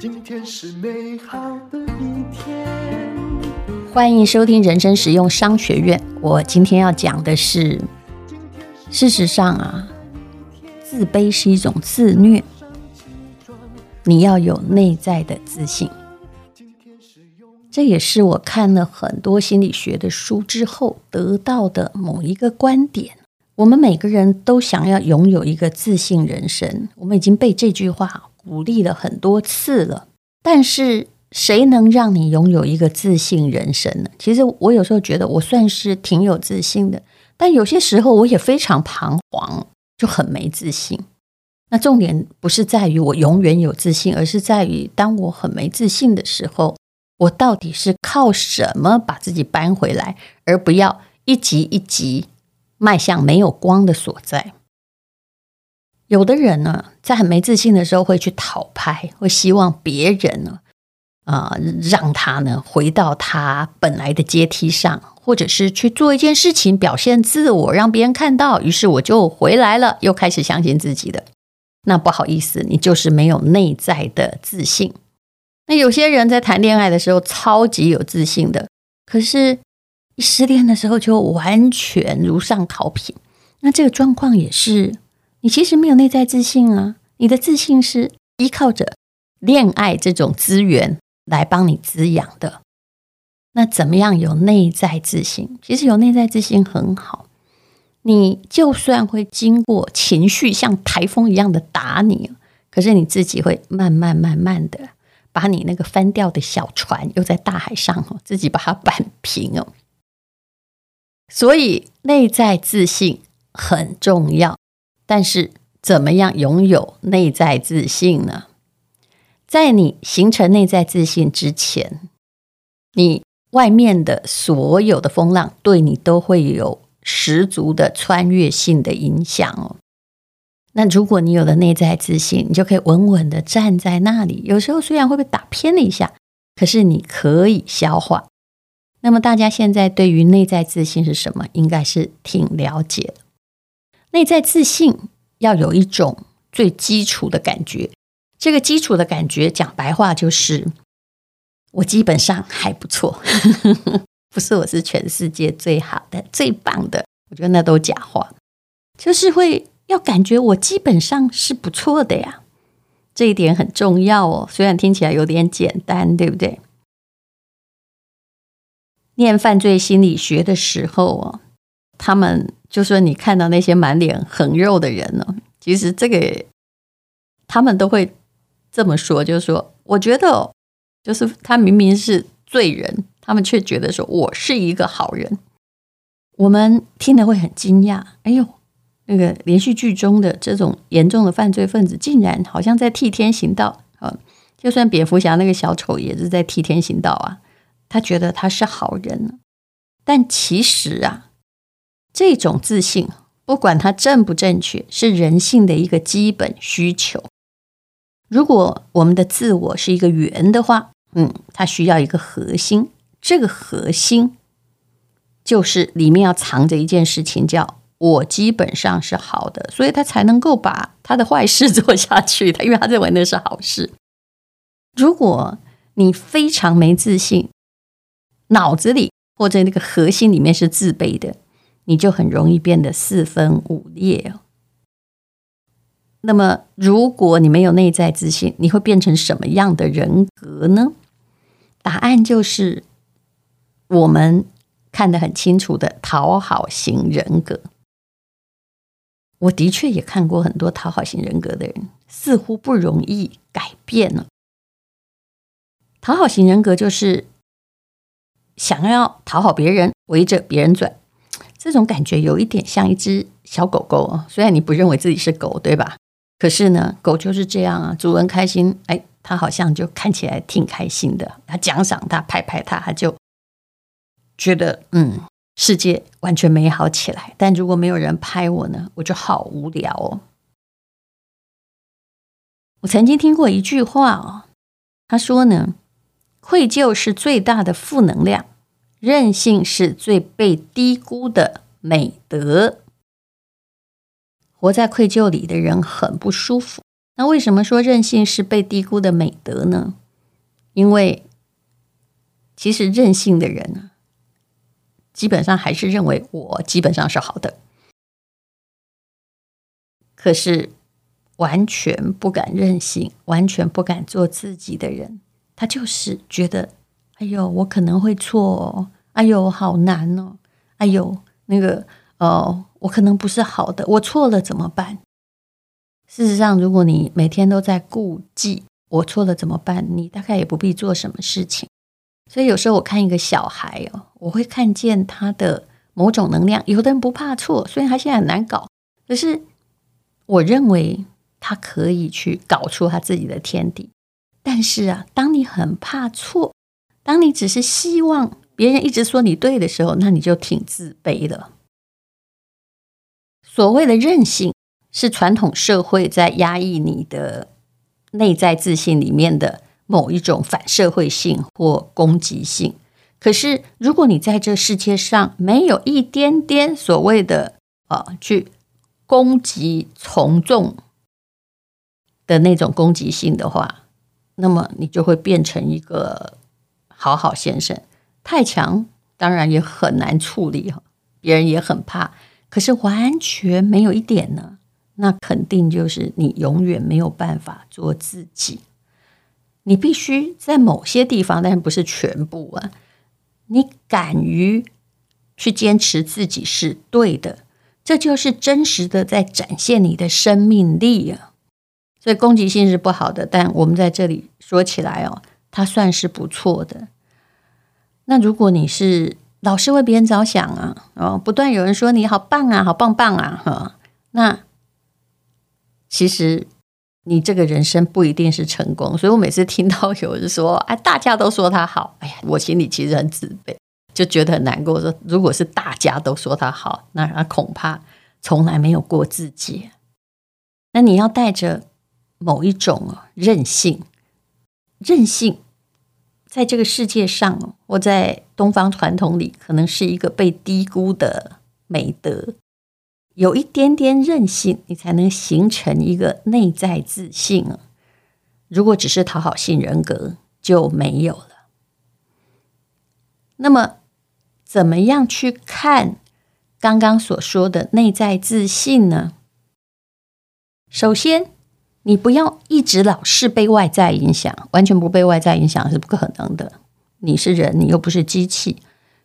今天是美好的一天。欢迎收听人生实用商学院。我今天要讲的是，事实上啊，自卑是一种自虐。你要有内在的自信。这也是我看了很多心理学的书之后得到的某一个观点。我们每个人都想要拥有一个自信人生，我们已经被这句话鼓励了很多次了。但是，谁能让你拥有一个自信人生呢？其实我有时候觉得我算是挺有自信的，但有些时候我也非常彷徨，就很没自信。那重点不是在于我永远有自信，而是在于当我很没自信的时候，我到底是靠什么把自己扳回来，而不要一级一级。迈向没有光的所在。有的人呢，在很没自信的时候会去讨拍，会希望别人呢，啊、让他呢回到他本来的阶梯上，或者是去做一件事情表现自我，让别人看到，于是我就回来了，又开始相信自己的。那不好意思，你就是没有内在的自信。那有些人在谈恋爱的时候超级有自信的，可是。失恋的时候就完全如丧考品，那这个状况也是你其实没有内在自信啊，你的自信是依靠着恋爱这种资源来帮你滋养的。那怎么样有内在自信？其实有内在自信很好，你就算会经过情绪像台风一样的打你，可是你自己会慢慢慢慢的把你那个翻掉的小船又在大海上哦自己把它 扳平哦。所以内在自信很重要，但是怎么样拥有内在自信呢？在你形成内在自信之前，你外面的所有的风浪对你都会有十足的穿越性的影响哦。那如果你有了内在自信，你就可以稳稳的站在那里。有时候虽然会被打偏了一下，可是你可以消化。那么大家现在对于内在自信是什么？应该是挺了解的。内在自信要有一种最基础的感觉，这个基础的感觉讲白话就是，我基本上还不错，不是我是全世界最好的、最棒的，我觉得那都假话，就是会要感觉我基本上是不错的呀，这一点很重要哦。虽然听起来有点简单，对不对？念犯罪心理学的时候哦，他们就说你看到那些满脸横肉的人呢，其实这个他们都会这么说，就是说，我觉得就是他明明是罪人，他们却觉得说我是一个好人。我们听了会很惊讶，哎呦，那个连续剧中的这种严重的犯罪分子，竟然好像在替天行道啊！就算蝙蝠侠那个小丑也是在替天行道啊。他觉得他是好人，但其实啊，这种自信不管它正不正确，是人性的一个基本需求。如果我们的自我是一个圆的话，嗯，它需要一个核心，这个核心就是里面要藏着一件事情，叫我基本上是好的，所以他才能够把他的坏事做下去。他因为他认为那是好事。如果你非常没自信，脑子里或者那个核心里面是自卑的，你就很容易变得四分五裂。那么，如果你没有内在自信，你会变成什么样的人格呢？答案就是我们看得很清楚的讨好型人格。我的确也看过很多讨好型人格的人，似乎不容易改变了。讨好型人格就是。想要讨好别人，围着别人转，这种感觉有一点像一只小狗狗哦。虽然你不认为自己是狗，对吧？可是呢，狗就是这样啊。主人开心，哎，它好像就看起来挺开心的。它奖赏它，拍拍它，它就觉得嗯，世界完全美好起来。但如果没有人拍我呢，我就好无聊哦。我曾经听过一句话哦，他说呢。愧疚是最大的负能量，任性是最被低估的美德。活在愧疚里的人很不舒服。那为什么说任性是被低估的美德呢？因为其实任性的人呢，基本上还是认为我基本上是好的，可是完全不敢任性、完全不敢做自己的人，他就是觉得，哎呦，我可能会错哦，哎呦，好难哦，哎呦，那个，哦。我可能不是好的，我错了怎么办？事实上，如果你每天都在顾忌我错了怎么办，你大概也不必做什么事情。所以有时候我看一个小孩哦，我会看见他的某种能量。有的人不怕错，虽然他现在很难搞，可是我认为他可以去搞出他自己的天地。但是啊，当你很怕错，当你只是希望别人一直说你对的时候，那你就挺自卑的。所谓的任性，是传统社会在压抑你的内在自信里面的某一种反社会性或攻击性。可是，如果你在这世界上没有一点点所谓的啊，去攻击从众的那种攻击性的话，那么你就会变成一个好好先生。太强，当然也很难处理哈，别人也很怕。可是完全没有一点呢，那肯定就是你永远没有办法做自己。你必须在某些地方，但是不是全部啊，你敢于去坚持自己是对的，这就是真实的在展现你的生命力啊。所以攻击性是不好的，但我们在这里说起来哦，它算是不错的。那如果你是，老是为别人着想啊，哦，不断有人说你好棒啊，好棒棒啊，哈，那其实你这个人生不一定是成功，所以我每次听到有人说，哎，大家都说他好，哎呀，我心里其实很自卑，就觉得很难过。说如果是大家都说他好，那他恐怕从来没有过自己。那你要带着某一种任性，任性。在这个世界上，我在东方传统里可能是一个被低估的美德。有一点点任性，你才能形成一个内在自信。如果只是讨好性人格，就没有了。那么，怎么样去看刚刚所说的内在自信呢？首先，你不要一直老是被外在影响，完全不被外在影响是不可能的。你是人，你又不是机器。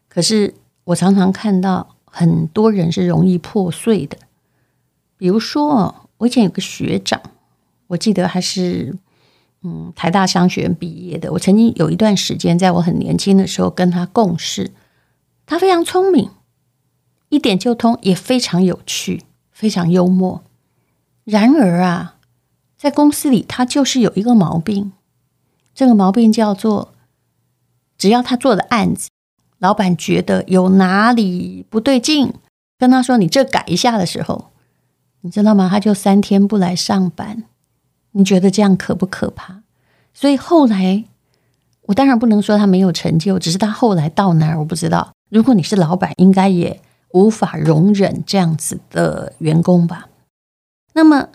可是我常常看到很多人是容易破碎的。比如说，我以前有个学长，我记得他是嗯台大商学院毕业的。我曾经有一段时间，在我很年轻的时候跟他共事。他非常聪明，一点就通，也非常有趣，非常幽默。然而啊。在公司里，他就是有一个毛病，这个毛病叫做，只要他做的案子，老板觉得有哪里不对劲，跟他说：“你这改一下”的时候，你知道吗？他就三天不来上班。你觉得这样可不可怕？所以后来，我当然不能说他没有成就，只是他后来到哪儿我不知道。如果你是老板，应该也无法容忍这样子的员工吧？那么。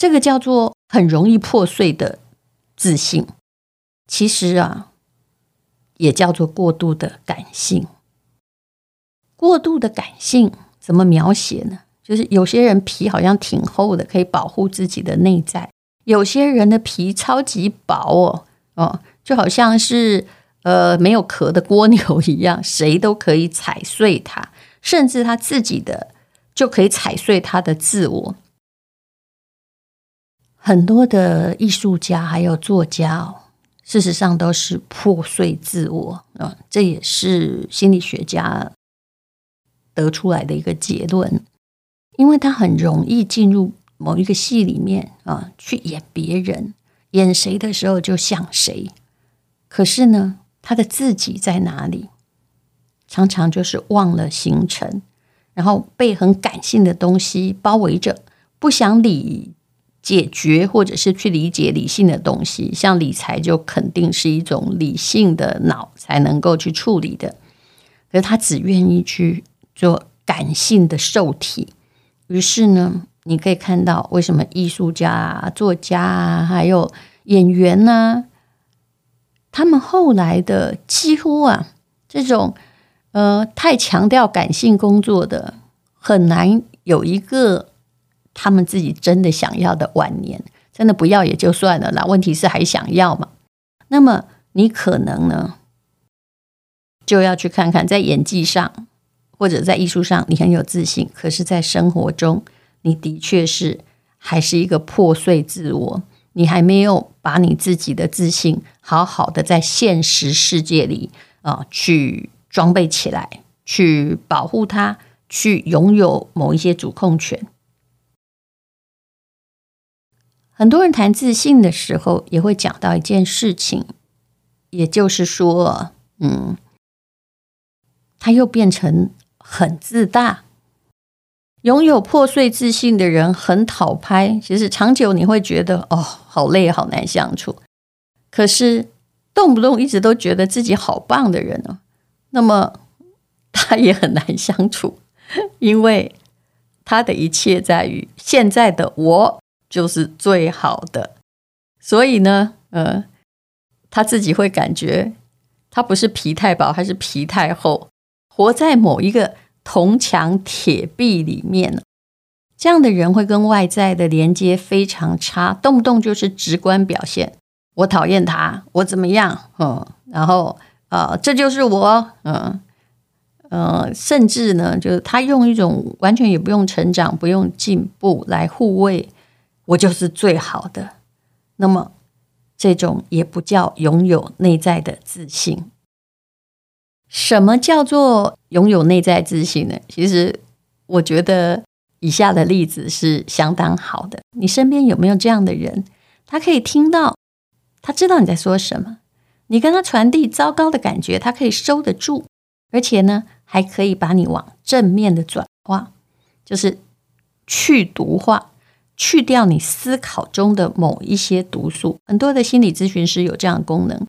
这个叫做很容易破碎的自信，其实啊，也叫做过度的感性。过度的感性怎么描写呢？就是有些人皮好像挺厚的，可以保护自己的内在；有些人的皮超级薄哦，哦，就好像是呃没有壳的蜗牛一样，谁都可以踩碎它，甚至他自己的就可以踩碎他的自我。很多的艺术家还有作家哦，事实上都是破碎自我啊，这也是心理学家得出来的一个结论。因为他很容易进入某一个戏里面啊，去演别人，演谁的时候就像谁。可是呢，他的自己在哪里？常常就是忘了行程，然后被很感性的东西包围着，不想理。解决或者是去理解理性的东西，像理财就肯定是一种理性的脑才能够去处理的，可是他只愿意去做感性的受体。于是呢，你可以看到为什么艺术家啊、作家啊，还有演员呢、他们后来的几乎啊，这种呃太强调感性工作的，很难有一个他们自己真的想要的晚年。真的不要也就算了，那问题是还想要嘛？那么你可能呢，就要去看看，在演技上或者在艺术上，你很有自信，可是，在生活中，你的确是还是一个破碎自我，你还没有把你自己的自信好好的在现实世界里啊、去装备起来，去保护它，去拥有某一些主控权。很多人谈自信的时候，也会讲到一件事情，也就是说，嗯，他又变成很自大。拥有破碎自信的人很讨拍，其实长久你会觉得哦，好累，好难相处。可是动不动一直都觉得自己好棒的人呢，那么他也很难相处，因为他的一切在于现在的我。就是最好的，所以呢，呃，他自己会感觉他不是皮太薄，还是皮太厚，活在某一个铜墙铁壁里面。这样的人会跟外在的连接非常差，动不动就是直观表现，我讨厌他，我怎么样，嗯，然后啊、呃，这就是我，嗯，呃，甚至呢，就是他用一种完全也不用成长、不用进步来护卫。我就是最好的，那么这种也不叫拥有内在的自信。什么叫做拥有内在自信呢？其实我觉得以下的例子是相当好的。你身边有没有这样的人？他可以听到，他知道你在说什么，你跟他传递糟糕的感觉，他可以收得住，而且呢，还可以把你往正面的转化，就是去毒化。去掉你思考中的某一些毒素，很多的心理咨询师有这样的功能，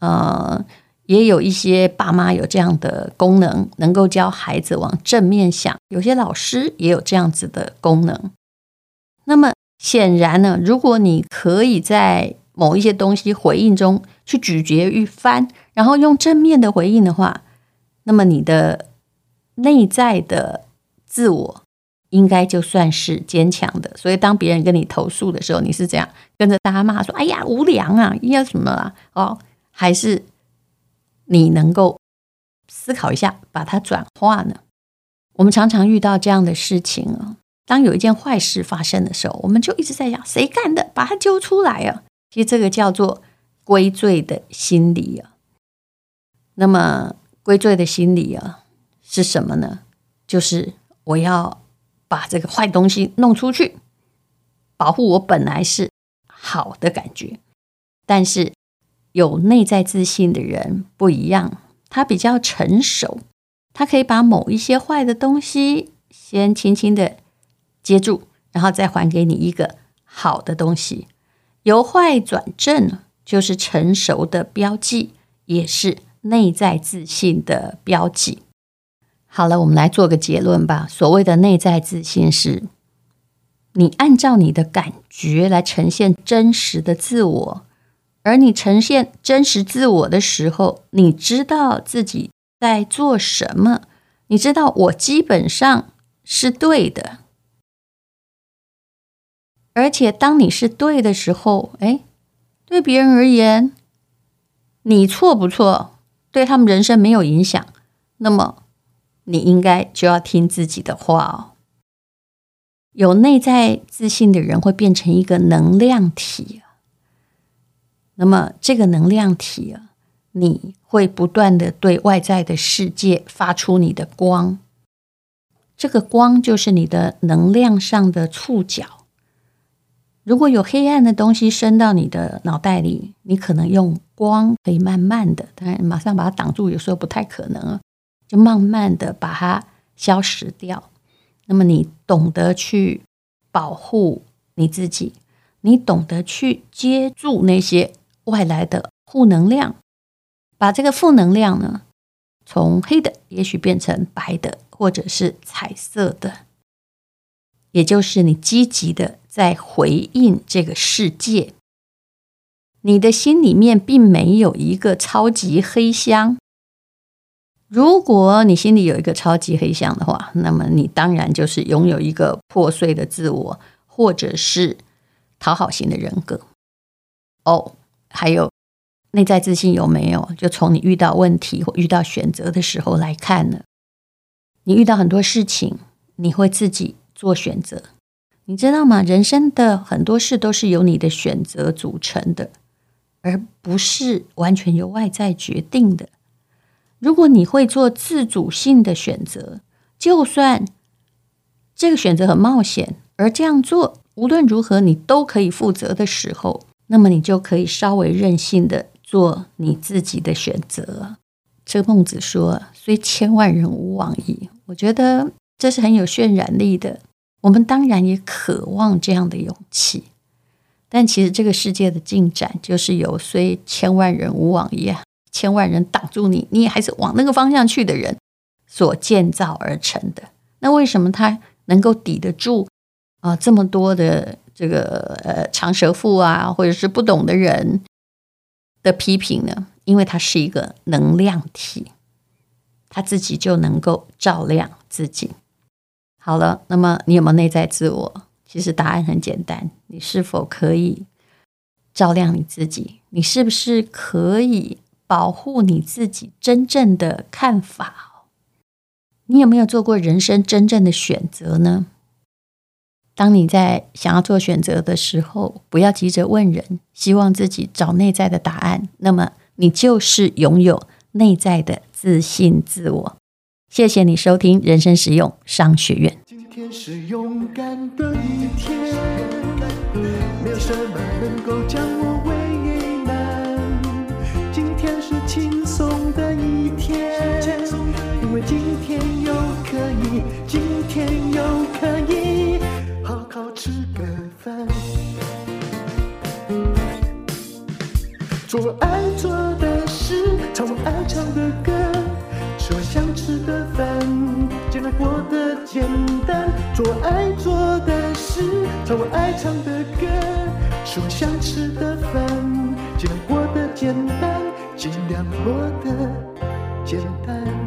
呃，也有一些爸妈有这样的功能，能够教孩子往正面想。有些老师也有这样子的功能。那么显然呢，如果你可以在某一些东西回应中去咀嚼一番，然后用正面的回应的话，那么你的内在的自我。应该就算是坚强的，所以当别人跟你投诉的时候，你是这样跟着大家骂说：“哎呀，无良啊，要什么啊？”哦，还是你能够思考一下，把它转化呢？我们常常遇到这样的事情啊。当有一件坏事发生的时候，我们就一直在想谁干的，把它揪出来啊。其实这个叫做归罪的心理啊。那么归罪的心理啊是什么呢？就是我要。把这个坏东西弄出去，保护我本来是好的感觉。但是有内在自信的人不一样，他比较成熟，他可以把某一些坏的东西先轻轻的接住，然后再还给你一个好的东西。由坏转正就是成熟的标记，也是内在自信的标记。好了，我们来做个结论吧。所谓的内在自信是，你按照你的感觉来呈现真实的自我，而你呈现真实自我的时候，你知道自己在做什么，你知道我基本上是对的，而且当你是对的时候，哎，对别人而言，你错不错，对他们人生没有影响，那么。你应该就要听自己的话哦。有内在自信的人会变成一个能量体，那么这个能量体啊，你会不断的对外在的世界发出你的光。这个光就是你的能量上的触角。如果有黑暗的东西伸到你的脑袋里，你可能用光可以慢慢的，但马上把它挡住，有时候不太可能啊。就慢慢的把它消失掉。那么你懂得去保护你自己，你懂得去接住那些外来的负能量，把这个负能量呢，从黑的也许变成白的，或者是彩色的。也就是你积极的在回应这个世界。你的心里面并没有一个超级黑箱。如果你心里有一个超级黑箱的话，那么你当然就是拥有一个破碎的自我，或者是讨好型的人格。哦，还有内在自信有没有？就从你遇到问题或遇到选择的时候来看呢？你遇到很多事情，你会自己做选择，你知道吗？人生的很多事都是由你的选择组成的。而不是完全由外在决定的。如果你会做自主性的选择，就算这个选择很冒险，而这样做无论如何你都可以负责的时候，那么你就可以稍微任性的做你自己的选择。这个孟子说：“虽千万人吾往矣。”我觉得这是很有渲染力的。我们当然也渴望这样的勇气。但其实这个世界的进展，就是由虽千万人吾往矣，啊千万人挡住你，你也还是往那个方向去的人所建造而成的。那为什么他能够抵得住啊、这么多的这个呃长舌妇啊，或者是不懂的人的批评呢？因为他是一个能量体，他自己就能够照亮自己。好了，那么你有没有内在自我？其实答案很简单，你是否可以照亮你自己？你是不是可以保护你自己真正的看法？你有没有做过人生真正的选择呢？当你在想要做选择的时候，不要急着问人，希望自己找内在的答案。那么你就是拥有内在的自信自我。谢谢你收听人生实用商学院。今天是勇敢的一天，没有什么能够将我又可以，今天又可以好好吃个饭，做我爱做的事，唱我爱唱的歌，吃我想吃的饭，尽量过得简单。做我爱做的事，唱我爱唱的歌，吃我想吃的饭，尽量过得简单，尽量过得简单。